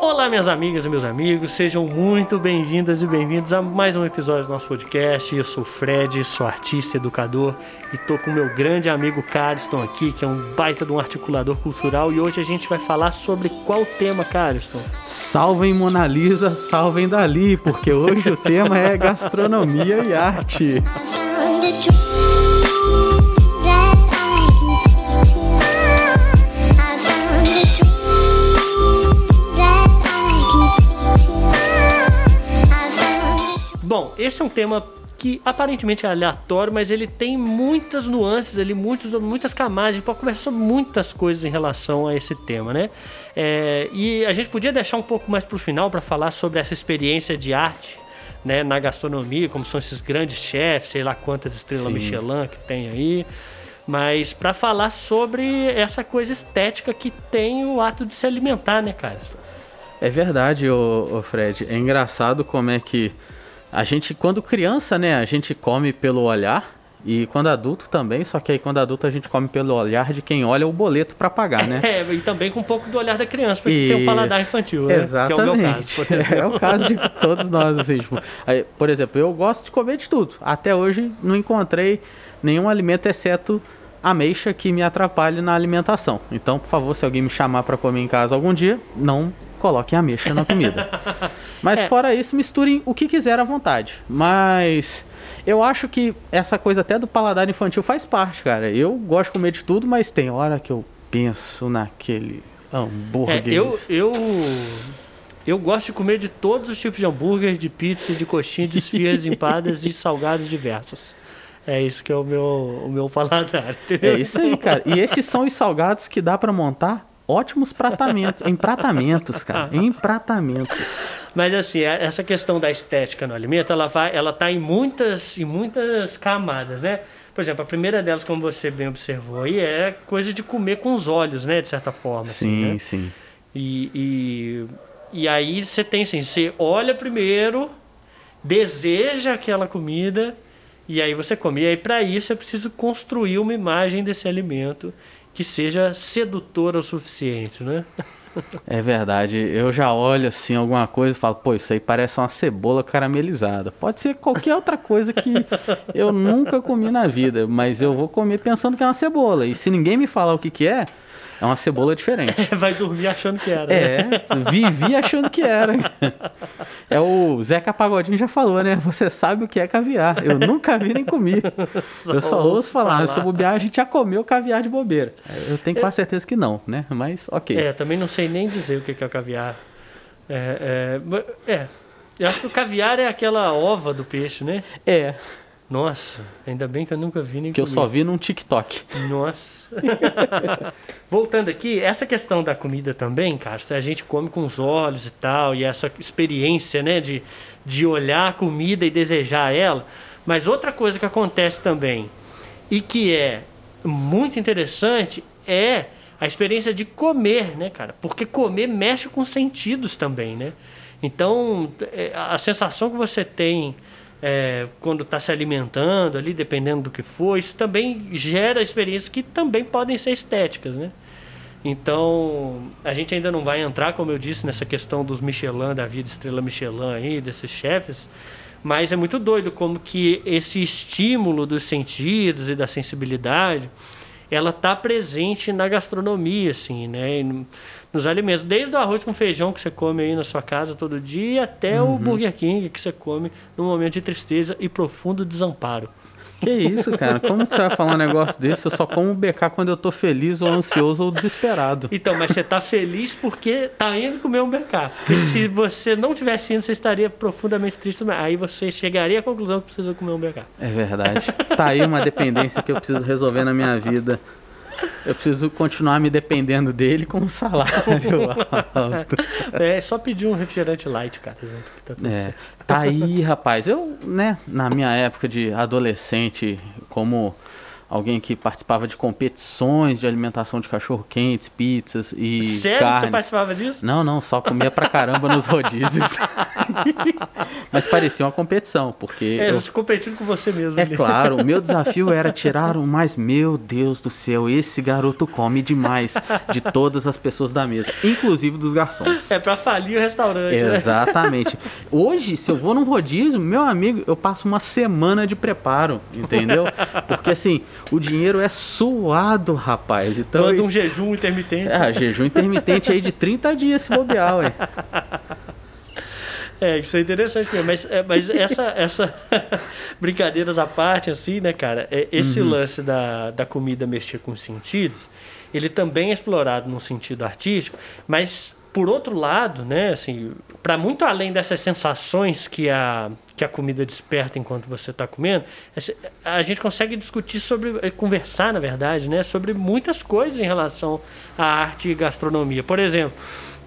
Olá, minhas amigas e meus amigos, sejam muito bem-vindas e bem-vindos a mais um episódio do nosso podcast. Eu sou o Fred, sou artista, educador e tô com meu grande amigo Cariston aqui, que é um baita de um articulador cultural. E hoje a gente vai falar sobre qual tema, Cariston? Salvem Mona Lisa, salvem Dali, porque hoje o tema é gastronomia e arte. Esse é um tema que aparentemente é aleatório, mas ele tem muitas nuances ali, muitos, muitas camadas. A gente pode conversar sobre muitas coisas em relação a esse tema, né? É, e a gente podia deixar um pouco mais pro final para falar sobre essa experiência de arte. Né, na gastronomia, como são esses grandes chefs, sei lá quantas estrelas Sim. Michelin que tem aí, mas para falar sobre essa coisa estética que tem o ato de se alimentar, né, cara? É verdade, ô, ô Fred. É engraçado como é que a gente, quando criança, né, a gente come pelo olhar. E quando adulto também, só que aí quando adulto a gente come pelo olhar de quem olha o boleto para pagar, né? É, e também com um pouco do olhar da criança, porque Isso. tem um paladar infantil, né? Exatamente. Que é, o caso, é o caso de todos nós, assim, tipo, aí, por exemplo, eu gosto de comer de tudo. Até hoje não encontrei nenhum alimento exceto ameixa que me atrapalhe na alimentação. Então, por favor, se alguém me chamar para comer em casa algum dia, não coloquem ameixa na comida. Mas é. fora isso, misturem o que quiser à vontade. Mas eu acho que essa coisa até do paladar infantil faz parte, cara. Eu gosto de comer de tudo, mas tem hora que eu penso naquele hambúrguer. É, eu, eu, eu gosto de comer de todos os tipos de hambúrguer, de pizza, de coxinha, de esfias empadas e salgados diversos. É isso que é o meu, o meu paladar, entendeu? É isso aí, cara. E esses são os salgados que dá para montar ótimos pratamentos, empratamentos, cara, empratamentos. Mas assim, é, essa questão da estética no alimento, ela vai, ela tá em muitas, em muitas camadas, né? Por exemplo, a primeira delas, como você bem observou aí, é coisa de comer com os olhos, né? De certa forma. Sim, assim, né? sim. E, e, e aí você tem assim, você olha primeiro, deseja aquela comida e aí você come. E aí para isso é preciso construir uma imagem desse alimento que seja sedutora o suficiente, né? É verdade. Eu já olho assim alguma coisa e falo, pô, isso aí parece uma cebola caramelizada. Pode ser qualquer outra coisa que eu nunca comi na vida, mas eu vou comer pensando que é uma cebola. E se ninguém me falar o que, que é, é uma cebola diferente. Vai dormir achando que era. É, né? vivi achando que era. É o Zeca Pagodinho já falou, né? Você sabe o que é caviar. Eu nunca vi nem comi. Só eu só ouço falar. falar. Se bobear, a gente já comeu caviar de bobeira. Eu tenho quase certeza que não, né? Mas ok. É, também não sei nem dizer o que é o caviar. É, é, é. Eu acho que o caviar é aquela ova do peixe, né? É. Nossa, ainda bem que eu nunca vi nem Que eu só vi num TikTok. Nossa. Voltando aqui, essa questão da comida também, cara, a gente come com os olhos e tal, e essa experiência, né, de, de olhar a comida e desejar ela. Mas outra coisa que acontece também, e que é muito interessante, é a experiência de comer, né, cara? Porque comer mexe com sentidos também, né? Então, é, a sensação que você tem é, quando está se alimentando ali, dependendo do que for, isso também gera experiências que também podem ser estéticas, né? Então, a gente ainda não vai entrar, como eu disse, nessa questão dos Michelin, da vida estrela Michelin aí, desses chefes, mas é muito doido como que esse estímulo dos sentidos e da sensibilidade, ela está presente na gastronomia, assim, né? nos alimentos. Desde o arroz com feijão que você come aí na sua casa todo dia até uhum. o Burger King que você come num momento de tristeza e profundo desamparo. Que isso, cara? Como que você vai falar um negócio desse? Eu só como BK quando eu tô feliz ou ansioso ou desesperado. Então, mas você tá feliz porque tá indo comer um BK. Porque se você não tivesse indo, você estaria profundamente triste. Aí você chegaria à conclusão que precisa comer um BK. É verdade. Tá aí uma dependência que eu preciso resolver na minha vida. Eu preciso continuar me dependendo dele com um salário alto. É, só pedir um refrigerante light, cara, junto que tá tudo é, certo. Tá aí, rapaz. Eu, né, na minha época de adolescente, como alguém que participava de competições de alimentação de cachorro-quentes, pizzas e Sério carnes. que você participava disso? Não, não, só comia pra caramba nos rodízios. Mas parecia uma competição, porque... É, eu- competindo com você mesmo. É ali. claro, o meu desafio era tirar o mais, meu Deus do céu, esse garoto come demais de todas as pessoas da mesa, inclusive dos garçons. É pra falir o restaurante, né? Exatamente. Hoje, se eu vou num rodízio, meu amigo, eu passo uma semana de preparo, entendeu? Porque assim, o dinheiro é suado, rapaz. Então, Manda um jejum intermitente. ah, jejum intermitente aí de 30 dias se bobear, ué. É, isso é interessante mesmo. Mas, é, mas essa, essa brincadeiras à parte, assim, né, cara? É, esse Uhum. lance da, da comida mexer com os sentidos, ele também é explorado no sentido artístico, mas por outro lado, né, assim, para muito além dessas sensações que a, que a comida desperta enquanto você está comendo, a gente consegue discutir sobre, eh, conversar, na verdade, né, sobre muitas coisas em relação à arte e gastronomia. Por exemplo,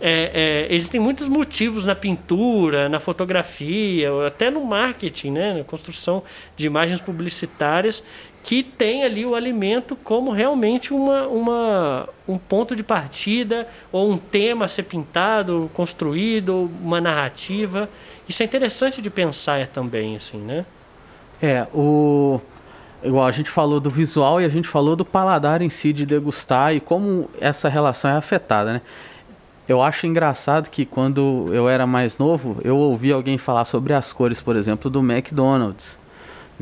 é, é, existem muitos motivos na pintura, na fotografia, até no marketing, né, na construção de imagens publicitárias, que tem ali o alimento como realmente uma, uma, um ponto de partida, ou um tema a ser pintado, construído, uma narrativa. Isso é interessante de pensar também, assim, né? É, o. Igual a gente falou do visual e a gente falou do paladar em si de degustar e como essa relação é afetada, né? Eu acho engraçado que quando eu era mais novo, eu ouvi alguém falar sobre as cores, por exemplo, do McDonald's.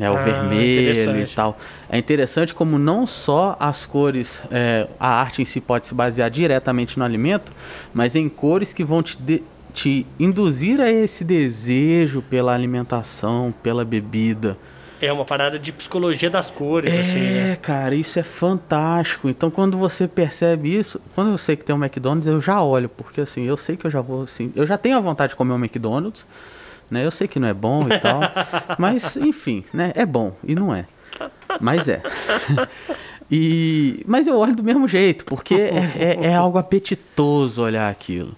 Né, o Ah, vermelho e tal. É interessante como não só as cores, é, a arte em si pode se basear diretamente no alimento, mas em cores que vão te, de- te induzir a esse desejo pela alimentação, pela bebida. É uma parada de psicologia das cores, assim, né? É, cara, isso é fantástico. Então, quando você percebe isso, quando eu sei que tem um McDonald's, eu já olho, porque assim, eu sei que eu já vou assim, eu já tenho a vontade de comer um McDonald's, né? Eu sei que não é bom e tal, mas enfim, né? É bom e não é. Mas é. E, mas eu olho do mesmo jeito, porque é, é- é algo apetitoso olhar aquilo.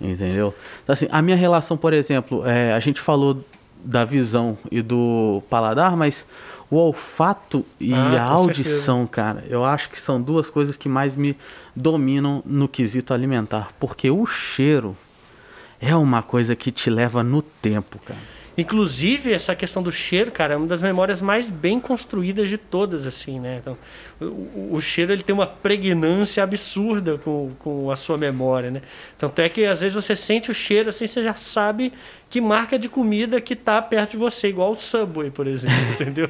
Entendeu? Então, assim, a minha relação, por exemplo, é, a gente falou da visão e do paladar, mas o olfato e Ah, a audição, cara, eu acho que são duas coisas que mais me dominam no quesito alimentar. Porque o cheiro é uma coisa que te leva no tempo, cara. Inclusive, essa questão do cheiro, cara, é uma das memórias mais bem construídas de todas, assim, né? Então, o, o- cheiro ele tem uma pregnância absurda com, com a sua memória, né? Tanto é que às vezes você sente o cheiro assim, você já sabe que marca de comida que tá perto de você, igual o Subway, por exemplo, entendeu?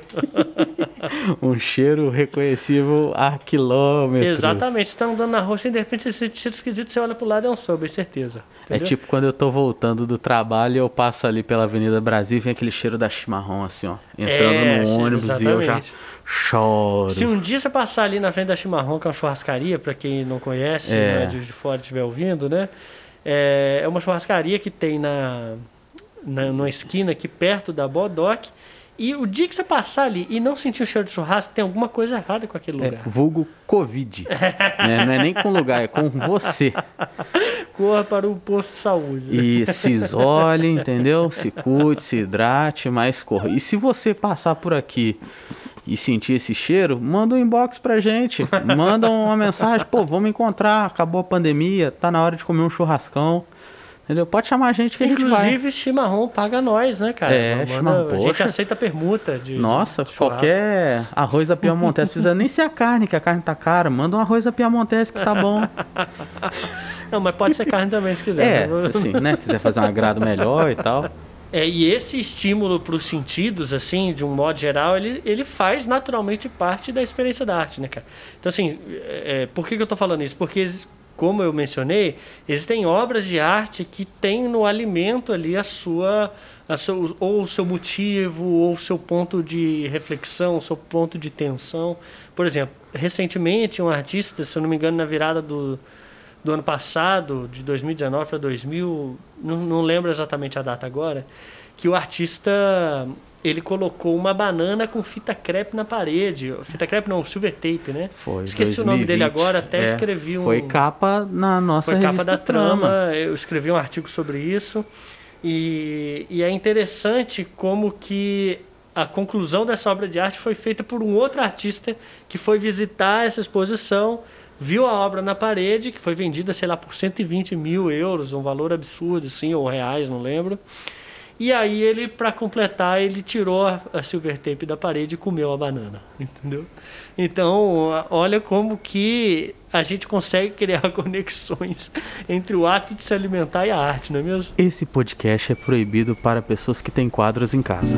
Um cheiro reconhecível a quilômetros. Exatamente, você tá andando na rua, assim, de repente você sente cheiro esquisito, você olha pro lado é um Subway, certeza. É entendeu? tipo quando eu tô voltando do trabalho e eu passo ali pela Avenida Brasil e vem aquele cheiro da chimarrão, assim, ó. Entrando É, no sim, ônibus e eu já choro. Se um dia você passar ali na frente da Chimarrão, que é uma churrascaria, para quem não conhece, É. né, de, de fora estiver ouvindo, né? É, é uma churrascaria que tem na, na numa esquina aqui perto da Bodoc. E o dia que você passar ali e não sentir o cheiro de churrasco, tem alguma coisa errada com aquele É, lugar. vulgo Covid. né? Não é nem com lugar, é com você. Corra para o posto de saúde. E se isole, entendeu? Se cuide, se hidrate, mas corra. E se você passar por aqui e sentir esse cheiro, manda um inbox pra gente. Manda uma mensagem, pô, vamos encontrar, acabou a pandemia, tá na hora de comer um churrascão. Entendeu? Pode chamar a gente que a gente vai. Inclusive, Chimarrão paga nós, né, cara? É, Manda- Chimarrão, A gente aceita permuta de. Nossa, de qualquer arroz a piamontese, precisa nem ser a carne, que a carne tá cara. Manda um arroz a piamontese que tá bom. Não, mas pode ser carne também se É, quiser. assim, né? Quiser fazer um agrado melhor e tal. É, e esse estímulo para os sentidos, assim, de um modo geral, ele, ele faz naturalmente parte da experiência da arte, né, cara? Então, assim, é, é, por que, que eu tô falando isso? Porque, como eu mencionei, existem obras de arte que têm no alimento ali a sua, a seu, ou o seu motivo, ou o seu ponto de reflexão, o seu ponto de tensão. Por exemplo, recentemente, um artista, se eu não me engano, na virada do, do ano passado, de 2019 para 2000, não, não lembro exatamente a data agora, que o artista ele colocou uma banana com fita crepe na parede. Fita crepe não, silver tape, né? Foi. Esqueci o nome 2020. dele agora, até É, escrevi um. Foi capa na nossa Foi capa revista da trama, eu escrevi um artigo sobre isso. E, e é interessante como que a conclusão dessa obra de arte foi feita por um outro artista que foi visitar essa exposição, viu a obra na parede, que foi vendida, sei lá, por 120 mil euros, um valor absurdo, sim, ou reais, não lembro. E aí ele, para completar, ele tirou a, silver tape da parede e comeu a banana, entendeu? Então, olha como que a gente consegue criar conexões entre o ato de se alimentar e a arte, não é mesmo? Esse podcast é proibido para pessoas que têm quadros em casa.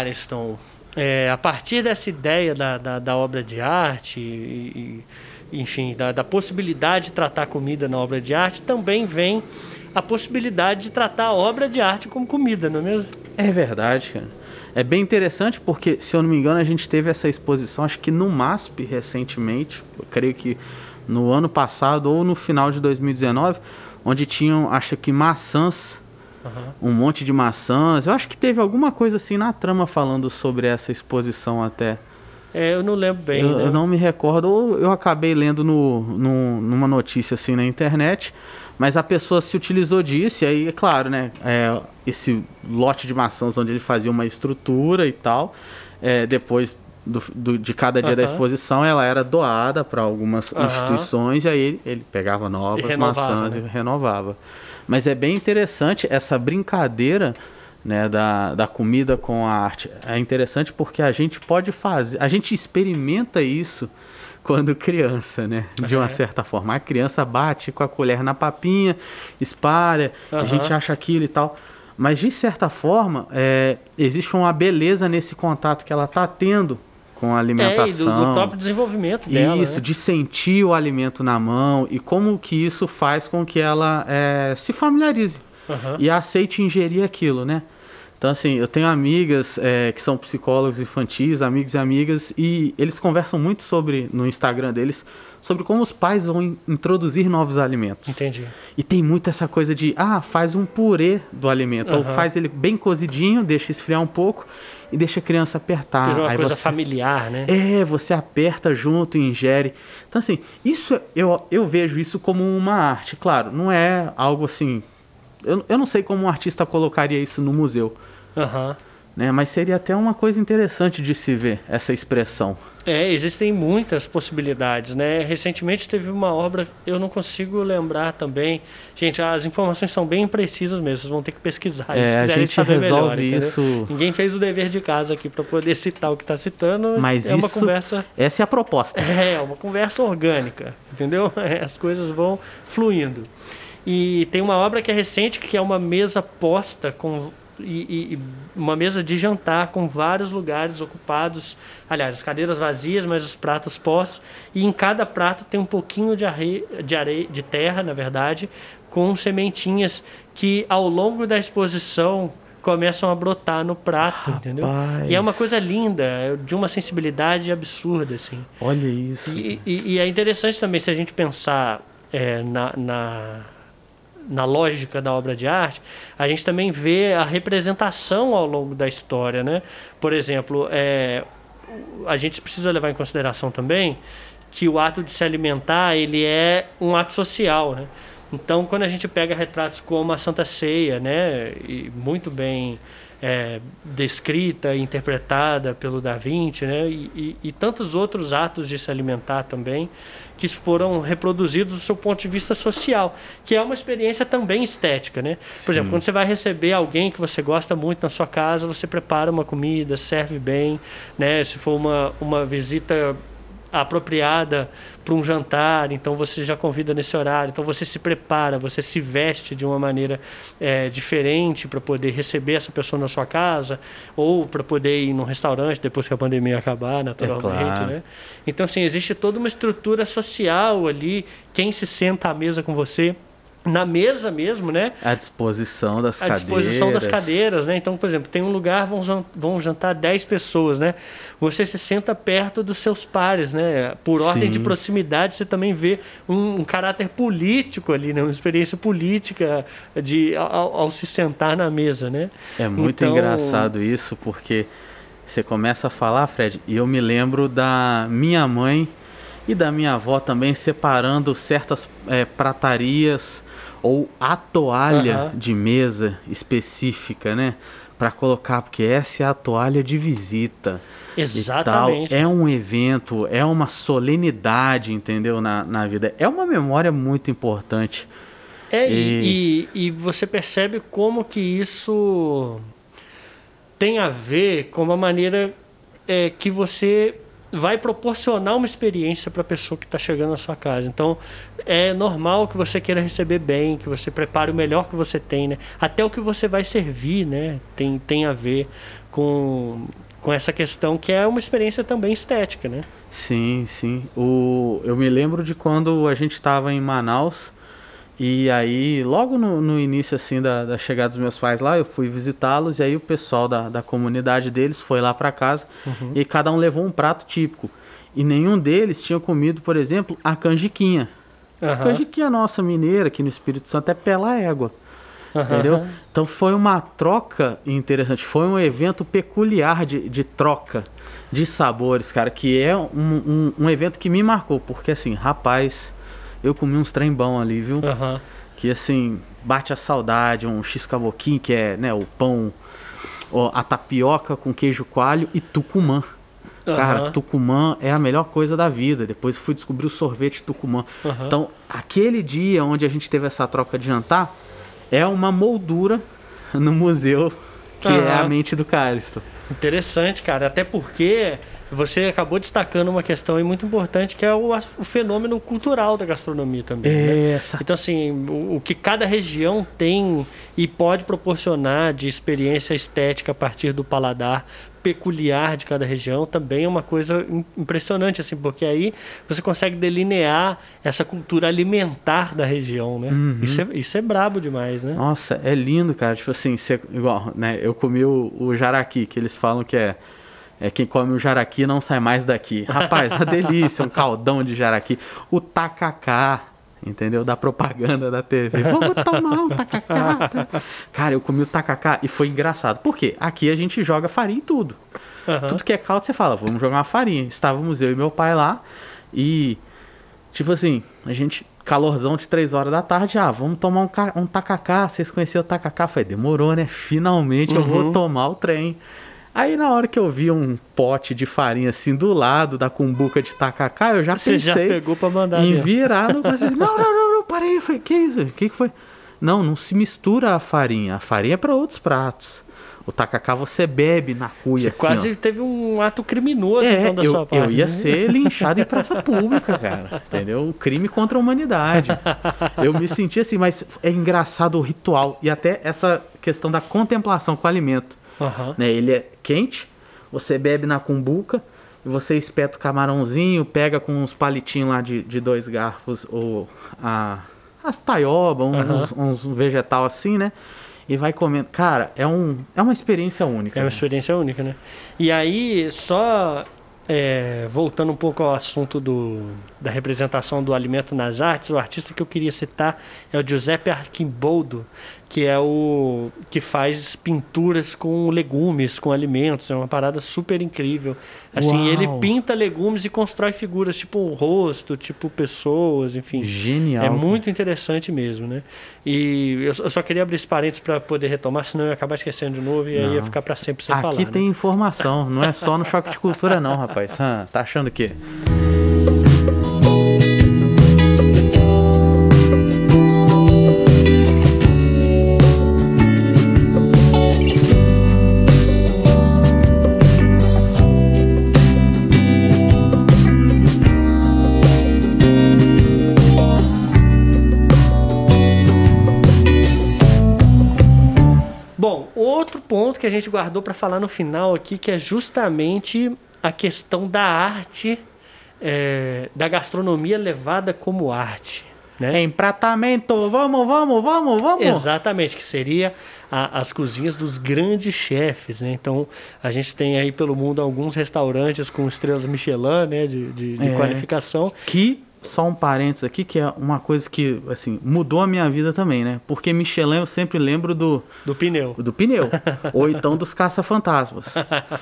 Careston, é, a partir dessa ideia da, da, da obra de arte, e, e, enfim, da, da possibilidade de tratar comida na obra de arte, também vem a possibilidade de tratar a obra de arte como comida, não é mesmo? É verdade, cara. É bem interessante porque, se eu não me engano, a gente teve essa exposição, acho que no MASP recentemente, creio que no ano passado ou no final de 2019, onde tinham, acho que maçãs Uhum. Um monte de maçãs. Eu acho que teve alguma coisa assim na trama falando sobre essa exposição até. É, eu não lembro bem. Eu, né? eu não me recordo, ou eu acabei lendo no, no, numa notícia assim na internet, mas a pessoa se utilizou disso, e aí, é claro, né? É, esse lote de maçãs onde ele fazia uma estrutura e tal, é, depois do, do, de cada dia uhum. da exposição, ela era doada para algumas uhum. instituições, e aí ele, ele pegava novas maçãs né? e renovava. Mas é bem interessante essa brincadeira né, da, da comida com a arte. É interessante porque a gente pode fazer, a gente experimenta isso quando criança, né? De uma certa forma. A criança bate com a colher na papinha, espalha, uhum. a gente acha aquilo e tal. Mas de certa forma, é, existe uma beleza nesse contato que ela está tendo com a alimentação. É, e do, do próprio desenvolvimento dela. Isso, né? de sentir o alimento na mão e como que isso faz com que ela é, se familiarize uhum. e aceite ingerir aquilo, né? Então, assim, eu tenho amigas é, que são psicólogos infantis, amigos e amigas, e eles conversam muito sobre, no Instagram deles, sobre como os pais vão in introduzir novos alimentos. Entendi. E tem muito essa coisa de, ah, faz um purê do alimento, uhum. ou faz ele bem cozidinho, deixa esfriar um pouco, e deixa a criança apertar. Virou uma Aí coisa você, familiar, né? É, você aperta junto e ingere. Então, assim, isso eu, eu vejo isso como uma arte. Claro, não é algo assim. Eu, eu não sei como um artista colocaria isso no museu. Aham. Uhum. Né? Mas seria até uma coisa interessante de se ver, essa expressão. É, existem muitas possibilidades, né? Recentemente teve uma obra, eu não consigo lembrar também. Gente, as informações são bem imprecisas mesmo, vocês vão ter que pesquisar. É, a gente resolve melhor, isso. Entendeu? Ninguém fez o dever de casa aqui para poder citar o que está citando. Mas é uma isso, conversa. Essa é a proposta. É, uma conversa orgânica, entendeu? As coisas vão fluindo. E tem uma obra que é recente, que é uma mesa posta com e, e, uma mesa de jantar com vários lugares ocupados, aliás, as cadeiras vazias, mas os pratos postos, e em cada prato tem um pouquinho de areia, de, areia, de terra, na verdade, com sementinhas que ao longo da exposição começam a brotar no prato, Rapaz. entendeu? E é uma coisa linda, é de uma sensibilidade absurda, assim. Olha isso. E, e, e é interessante também se a gente pensar é, na, na na lógica da obra de arte, a gente também vê a representação ao longo da história, né? Por exemplo, é, a gente precisa levar em consideração também que o ato de se alimentar ele é um ato social, né? Então, quando a gente pega retratos como a Santa Ceia, né, e muito bem é, descrita interpretada pelo Da Vinci, né, e, e, e tantos outros atos de se alimentar também, que foram reproduzidos do seu ponto de vista social, que é uma experiência também estética, né? Por Sim. exemplo, quando você vai receber alguém que você gosta muito na sua casa, você prepara uma comida, serve bem, né? Se for uma, uma visita apropriada para um jantar, então você já convida nesse horário, então você se prepara, você se veste de uma maneira é, diferente para poder receber essa pessoa na sua casa ou para poder ir num restaurante depois que a pandemia acabar, naturalmente, é claro. né? Então, assim, existe toda uma estrutura social ali, quem se senta à mesa com você, na mesa mesmo, né? A disposição das a cadeiras. disposição das cadeiras, né? Então, por exemplo, tem um lugar, vão jantar 10 pessoas, né? Você se senta perto dos seus pares, né? Por ordem Sim. de proximidade, você também vê um, um caráter político ali, né? Uma experiência política de, ao, ao se sentar na mesa, né? É muito Então- engraçado isso, porque você começa a falar, Fred, e eu me lembro da minha mãe e da minha avó também separando certas é, pratarias ou a toalha Aham. de mesa específica, né? Pra colocar, porque essa é a toalha de visita. Exatamente. tal. É um evento, é uma solenidade, entendeu? Na, na vida. É uma memória muito importante. É, e, e, e você percebe como que isso tem a ver com a maneira é, que você vai proporcionar uma experiência para a pessoa que está chegando na sua casa. Então, é normal que você queira receber bem, que você prepare o melhor que você tem, né? Até o que você vai servir, né? Tem, tem a ver com, com essa questão que é uma experiência também estética, né? Sim, sim. O, eu me lembro de quando a gente estava em Manaus e aí, logo no, no início assim da, da chegada dos meus pais lá, eu fui visitá-los e aí o pessoal da, da comunidade deles foi lá para casa e cada um levou um prato típico. E nenhum deles tinha comido, por exemplo, a canjiquinha. A Aham, canjiquinha nossa mineira aqui no Espírito Santo é pela égua. aham, Entendeu? Então foi uma troca interessante, foi um evento peculiar de, de troca de sabores, cara, que é um, um, um evento que me marcou, porque assim, rapaz, eu comi uns trem bom ali, viu? Que assim, bate a saudade, um x-caboquim, que é né, o pão, ó, a tapioca com queijo coalho e tucumã. Cara, Aham. Tucumã é a melhor coisa da vida. Depois fui descobrir o sorvete Tucumã. Aham. Então, aquele dia onde a gente teve essa troca de jantar é uma moldura no museu que é a mente do Caristo. Interessante, cara. Até porque você acabou destacando uma questão muito importante que é o, o fenômeno cultural da gastronomia também. né? É, essa Então, assim, o, o que cada região tem e pode proporcionar de experiência estética a partir do paladar peculiar de cada região também é uma coisa im- impressionante, assim, porque aí você consegue delinear essa cultura alimentar da região, né? Isso, é, isso é brabo demais, né? Nossa, é lindo, cara. Tipo assim, cê- igual, né? Eu comi o, o jaraqui, que eles falam que é, é quem come o jaraqui não sai mais daqui. Rapaz, uma delícia, um caldão de jaraqui. O tacacá, entendeu? Da propaganda da TV. Vamos tomar um tacacá. tá? Cara, eu comi o tacacá e foi engraçado. Por quê? Aqui a gente joga farinha em tudo. Aham. Tudo que é caldo, você fala, vamos jogar uma farinha. Estávamos eu e meu pai lá e, tipo assim, a gente, calorzão de 3 horas da tarde, ah, vamos tomar um, um tacacá. Vocês conheceram o tacacá? Falei, demorou, né? Finalmente eu Uhum. vou tomar o trem. Aí na hora que eu vi um pote de farinha assim do lado da cumbuca de tacacá, eu já Você já pensei pegou pra mandar em mesmo. virar no... Não, não, não, não, parei. Eu falei, que isso? O que, que foi? Não, não se mistura a farinha. A farinha é para outros pratos. O tacacá você bebe na cuia, Você assim, quase ó. teve um ato criminoso É, então, da sua eu, parte. eu ia ser linchado em praça pública, cara. Entendeu? Um crime contra a humanidade. Eu me senti assim, mas é engraçado o ritual e até essa questão da contemplação com o alimento. Aham. Né? Ele é quente, você bebe na cumbuca, você espeta o camarãozinho, pega com uns palitinhos lá de, de dois garfos, ou a, as taioba, uns, uns vegetal assim, né? E vai comendo. Cara, é, um, é uma experiência única. É uma né? experiência única, né? E aí, só é, voltando um pouco ao assunto do, da representação do alimento nas artes, o artista que eu queria citar é o Giuseppe Archimboldo, que é o que faz pinturas com legumes, com alimentos, é uma parada super incrível. Assim, Uau! ele pinta legumes e constrói figuras tipo um rosto, tipo pessoas, enfim. Genial. É muito interessante mesmo, né? E eu só- queria abrir esse parênteses para poder retomar, senão eu ia acabar esquecendo de novo e aí ia Não. ficar para sempre sem Aqui falar. né? tem informação, não é só no choque de cultura, não, rapaz. Ah, tá achando o quê? Bom, outro ponto que a gente guardou para falar no final aqui, que é justamente a questão da arte, é, da gastronomia levada como arte. né? Empratamento, vamos, vamos, vamos, vamos. Exatamente, que seria a, as cozinhas dos grandes chefes, né? Então, a gente tem aí pelo mundo alguns restaurantes com estrelas Michelin, né? De, de, de É. qualificação. Que, só um parênteses aqui, que é uma coisa que, assim, mudou a minha vida também, né? Porque Michelin eu sempre lembro do, Do pneu. do pneu. ou então dos caça-fantasmas.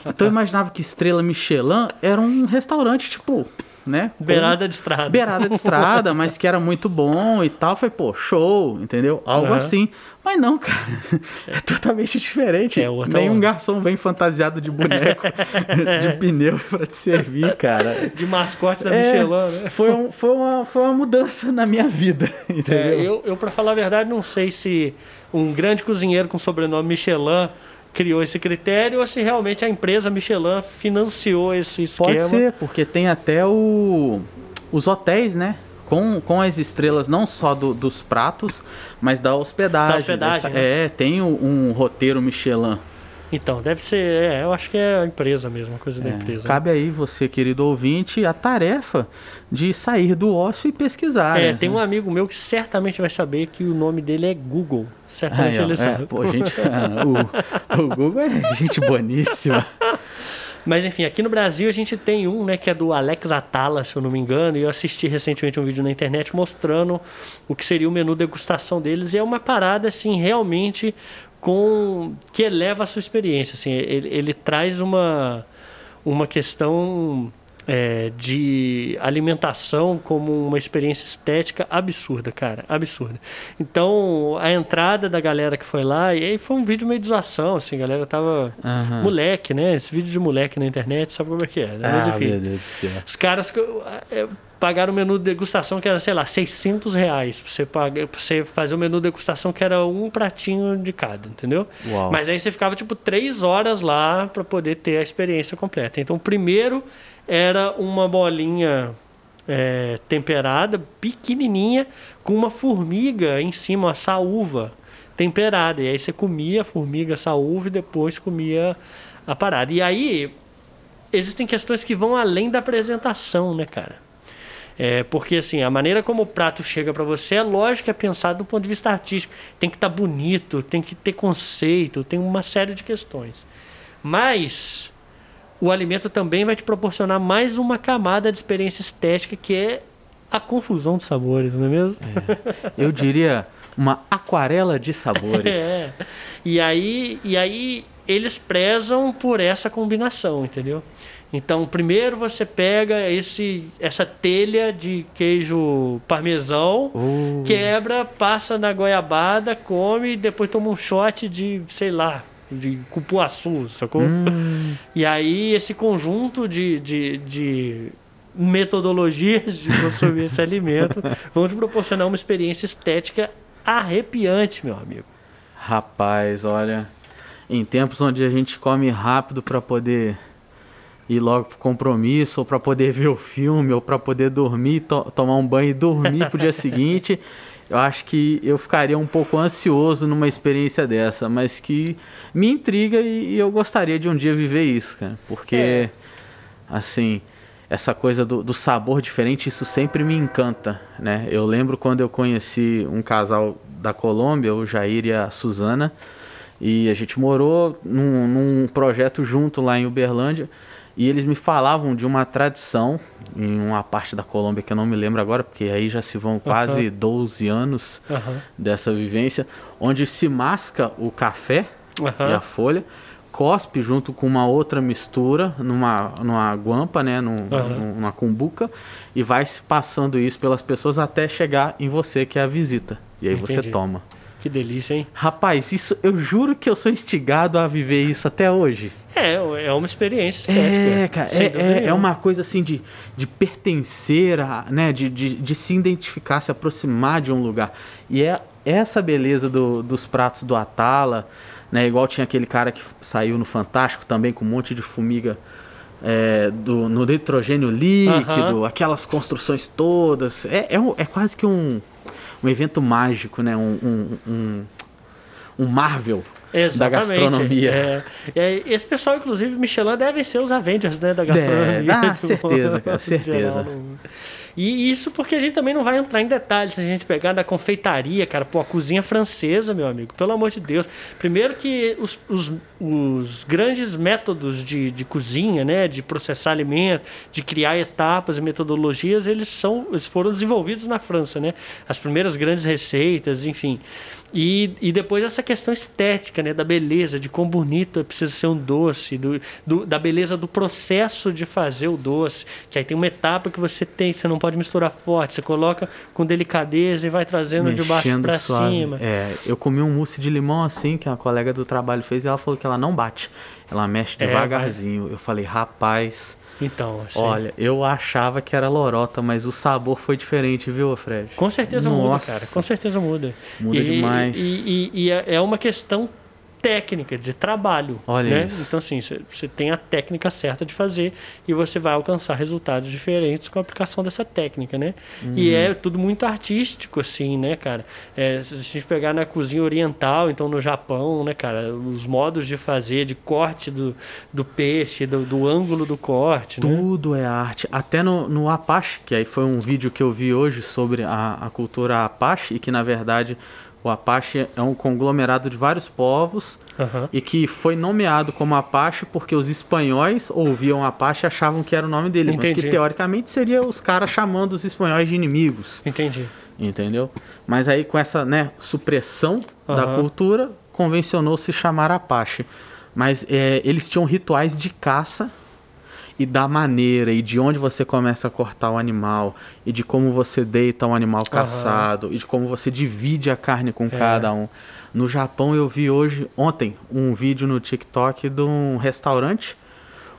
Então eu imaginava que Estrela Michelin era um restaurante, tipo, né? Beirada de estrada. beirada de estrada, mas que era muito bom e tal. Foi, pô, show, entendeu? Algo Aham. assim. Mas não, cara. É totalmente diferente. É outra Nenhum onda. garçom vem fantasiado de boneco de pneu pra te servir, cara. De mascote da É, Michelin, né? foi, um- foi, uma, foi uma mudança na minha vida, entendeu? É, eu, eu para falar a verdade, não sei se um grande cozinheiro com sobrenome Michelin criou esse critério ou se realmente a empresa Michelin financiou esse esquema. Pode ser, porque tem até o, os hotéis, né? Com, com as estrelas não só do- dos pratos, mas da hospedagem. Da hospedagem, Dessa- né? É, tem um, um roteiro Michelin. Então, deve ser, é, eu acho que é a empresa mesmo, a coisa da É, empresa. né? cabe aí você, querido ouvinte, a tarefa de sair do ócio e pesquisar. É, né? tem um amigo meu que certamente vai saber que o nome dele é Google. Aí, Certamente ó, ele é, sabe. pô, gente, o, o Google é gente boníssima. Mas enfim, aqui no Brasil a gente tem um, né, que é do Alex Atala, se eu não me engano, e eu assisti recentemente um vídeo na internet mostrando o que seria o menu degustação deles, e é uma parada assim realmente com que eleva a sua experiência, assim, ele, ele traz uma uma questão é, de alimentação como uma experiência estética absurda, cara, absurda. Então, a entrada da galera que foi lá, e aí foi um vídeo meio de zoação, assim, a galera tava Aham. moleque, né? Esse vídeo de moleque na internet, sabe como é que é, né? Mas Ah, enfim, os caras é, pagaram o menu de degustação que era, sei lá, 600 reais pra você, pagar, pra você fazer o menu de degustação que era um pratinho de cada, entendeu? Uau. Mas aí você ficava, tipo, três horas lá pra poder ter a experiência completa. Então, primeiro era uma bolinha é, temperada, pequenininha, com uma formiga em cima, uma saúva temperada. E aí você comia a formiga, a saúva e depois comia a parada. E aí existem questões que vão além da apresentação, né, cara? É, porque assim, a maneira como o prato chega para você é lógico é pensado do ponto de vista artístico. Tem que estar bonito, tem que ter conceito, tem uma série de questões. Mas o alimento também vai te proporcionar mais uma camada de experiência estética que é a confusão de sabores, não é mesmo? Eu diria uma aquarela de sabores. É. E aí, e aí eles prezam por essa combinação, entendeu? Então, primeiro você pega esse, essa telha de queijo parmesão, Oh. quebra, passa na goiabada, come e depois toma um shot de, sei lá, de cupuaçu, sacou? Hum. E aí esse conjunto de, de, de metodologias de consumir esse alimento vão te proporcionar uma experiência estética arrepiante, meu amigo. Rapaz, olha, em tempos onde a gente come rápido para poder ir logo pro compromisso, ou para poder ver o filme, ou para poder dormir, to- tomar um banho e dormir pro dia seguinte, eu acho que eu ficaria um pouco ansioso numa experiência dessa, mas que me intriga e, e eu gostaria de um dia viver isso, cara, porque É. assim, essa coisa do, do sabor diferente, isso sempre me encanta, né? Eu lembro quando eu conheci um casal da Colômbia, o Jair e a Suzana, e a gente morou num, num projeto junto lá em Uberlândia, e eles me falavam de uma tradição em uma parte da Colômbia que eu não me lembro agora, porque aí já se vão quase 12 anos Aham. dessa vivência, onde se masca o café Aham. e a folha, cospe junto com uma outra mistura numa, numa guampa, né, num, num- numa cumbuca, e vai se passando isso pelas pessoas até chegar em você, que é a visita. E aí você Entendi. toma. Que delícia, hein? Rapaz, isso eu juro que eu sou instigado a viver isso até hoje. É, é uma experiência estética. É, cara, é, é, é uma coisa assim de, de pertencer, a, né, de, de, de se identificar, se aproximar de um lugar. E é essa beleza do- dos pratos do Atala, né, igual tinha aquele cara que saiu no Fantástico também com um monte de formiga é, do, no nitrogênio líquido, aquelas construções todas. É, é, é quase que um, um evento mágico, né, um, um, um, um Marvel da Exatamente. gastronomia. É, é, esse pessoal, inclusive, Michelin, devem ser os Avengers né, da gastronomia. Deve. Ah, certeza, cara, certeza. geral, E isso porque a gente também não vai entrar em detalhes. Se a gente pegar da confeitaria, cara, pô, a cozinha francesa, meu amigo, pelo amor de Deus. Primeiro que os, os, os grandes métodos de, de cozinha, né, de processar alimentos, de criar etapas e metodologias, eles são eles foram desenvolvidos na França, né? As primeiras grandes receitas, enfim. E, e depois essa questão estética, né, da beleza, de quão bonito é precisa ser um doce, do, do, da beleza do processo de fazer o doce, que aí tem uma etapa que você tem, você não pode misturar forte, você coloca com delicadeza e vai trazendo Mexendo de baixo para cima. É, eu comi um mousse de limão assim, que uma colega do trabalho fez, e ela falou que ela não bate. Ela mexe É, devagarzinho. Eu falei, rapaz, Então, assim, olha, eu achava que era lorota, mas o sabor foi diferente, viu, Fred? Com certeza muda, Nossa. cara. Com certeza muda. Muda E- demais. E, e- e é é uma questão técnica, de trabalho. Olha né? isso. Então, assim, você tem a técnica certa de fazer e você vai alcançar resultados diferentes com a aplicação dessa técnica, né? E Uhum. é tudo muito artístico, assim, né, cara? É, se a gente pegar na cozinha oriental, então no Japão, né, cara? Os modos de fazer, de corte do, do peixe, do, do ângulo do corte, né? Tudo é arte. Até no, no Apache, que aí foi um vídeo que eu vi hoje sobre a, a cultura Apache, e que na verdade o Apache é um conglomerado de vários povos Aham. e que foi nomeado como Apache porque os espanhóis ouviam Apache e achavam que era o nome deles, mas Entendi. que teoricamente seria os caras chamando os espanhóis de inimigos, Entendi. entendeu? Mas aí com essa né, supressão da Aham. cultura, convencionou-se chamar Apache. Mas é, eles tinham rituais de caça e da maneira e de onde você começa a cortar o animal e de como você deita o animal caçado e de como você divide a carne com cada um. No Japão eu vi hoje, ontem, um vídeo no TikTok de um restaurante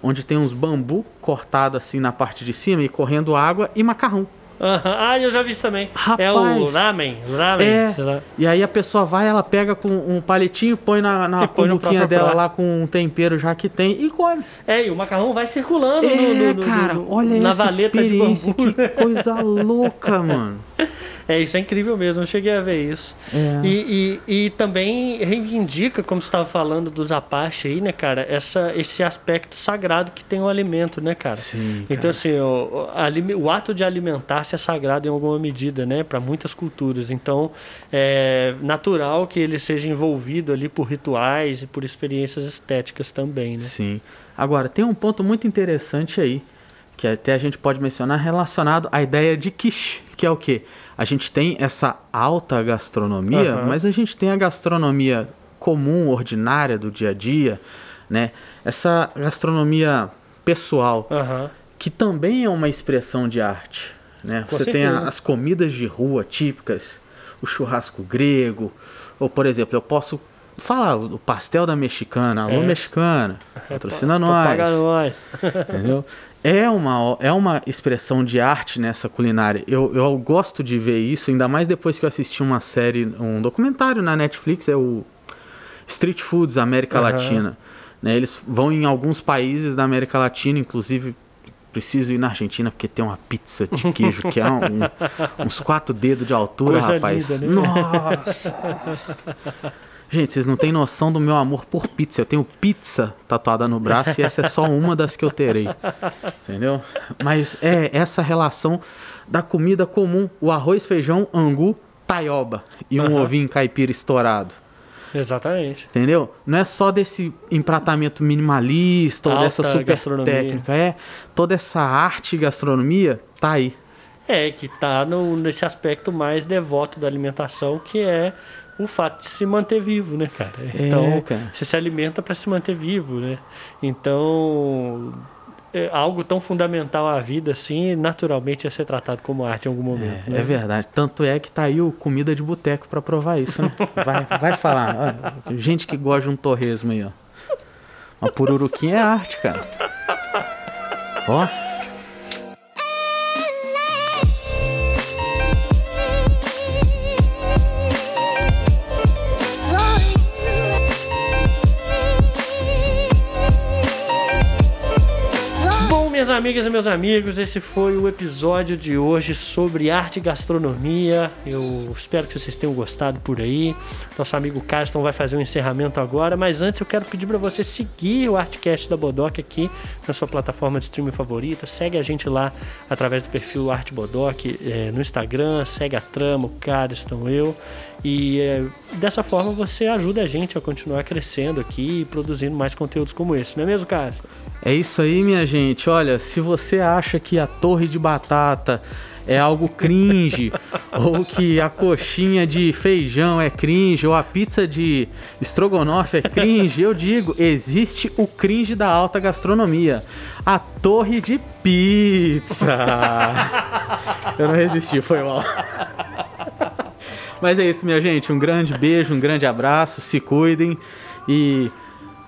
onde tem uns bambu cortado assim na parte de cima e correndo água e macarrão. Ah, eu já vi isso também. É o Rapaz. ramen. Ramen. É. E aí a pessoa vai, ela pega com um palitinho, põe na, na põe no cumbuquinha dela prato. lá com um tempero já que tem e come. É, e o macarrão vai circulando É, no, no- no- cara, no- olha na essa valeta de experiência, bambu. que coisa louca, mano. É, isso é incrível mesmo, eu cheguei a ver isso. É. E, e, e também reivindica, como você estava falando dos Apache aí, né, cara, essa, esse aspecto sagrado que tem o alimento, né, cara? Sim, Então, cara. assim, o, o o ato de é sagrado em alguma medida, né, para muitas culturas. Então, é natural que ele seja envolvido ali por rituais e por experiências estéticas também, né? Sim. Agora, tem um ponto muito interessante aí, que até a gente pode mencionar relacionado à ideia de quiche, que é o quê? A gente tem essa alta gastronomia, Aham. mas a gente tem a gastronomia comum, ordinária do dia a dia, né? Essa gastronomia pessoal, Aham. que também é uma expressão de arte. Né? Com Você tem a- as comidas de rua típicas, o churrasco grego, ou por exemplo, eu posso falar o pastel da mexicana, alô É. mexicana, patrocina Pa- nós, Paga nós. entendeu? É uma, é uma expressão de arte nessa culinária. Eu, eu gosto de ver isso, ainda mais depois que eu assisti uma série, um documentário na Netflix, é o Street Foods América Aham. Latina. Né, eles vão em alguns países da América Latina, inclusive preciso ir na Argentina porque tem uma pizza de queijo que é um- uns quatro dedos de altura, Coisa rapaz. linda, né? Nossa! Gente, vocês não têm noção do meu amor por pizza. Eu tenho pizza tatuada no braço e essa é só uma das que eu terei. Entendeu? Mas é essa relação da comida comum: o arroz, feijão, angu, taioba e um Aham. ovinho caipira estourado. Exatamente. Entendeu? Não é só desse empratamento minimalista ou Alta dessa super gastronomia. técnica. É toda essa arte e gastronomia tá aí. É, que tá no, nesse aspecto mais devoto da alimentação, que é o fato de se manter vivo, né, cara? Então, cara. você se alimenta para se manter vivo, né? Então, é algo tão fundamental à vida, assim, naturalmente ia ser tratado como arte em algum momento. É, né? é verdade. Tanto é que tá aí o comida de boteco pra provar isso, né? Vai, vai falar. Ó, gente que gosta de um torresmo aí, ó. Uma pururuquinha é arte, cara. Ó. amigas e meus amigos, esse foi o episódio de hoje sobre arte e gastronomia. Eu espero que vocês tenham gostado por aí. Nosso amigo Carston vai fazer um encerramento agora, mas antes eu quero pedir para você seguir o Artcast da Bodoc aqui na sua plataforma de streaming favorita. Segue a gente lá através do perfil Arte Bodoc é, no Instagram, segue a Trama, o Carston, eu. E é, dessa forma você ajuda a gente a continuar crescendo aqui e produzindo mais conteúdos como esse, não é mesmo, Carston? É isso aí, minha gente. Olha, se você acha que a torre de batata é algo cringe, ou que a coxinha de feijão é cringe, ou a pizza de estrogonofe é cringe, eu digo, existe o cringe da alta gastronomia. A torre de pizza. Eu não resisti, foi mal. Mas é isso, minha gente. Um grande beijo, um grande abraço. Se cuidem e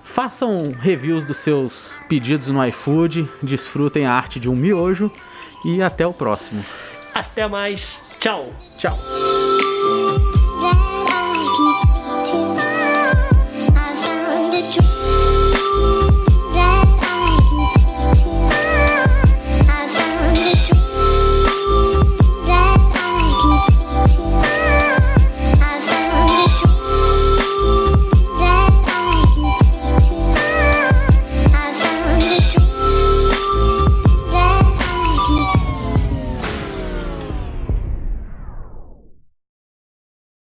Façam reviews dos seus pedidos no iFood, desfrutem a arte de um miojo e até o próximo. Até mais. Tchau. Tchau.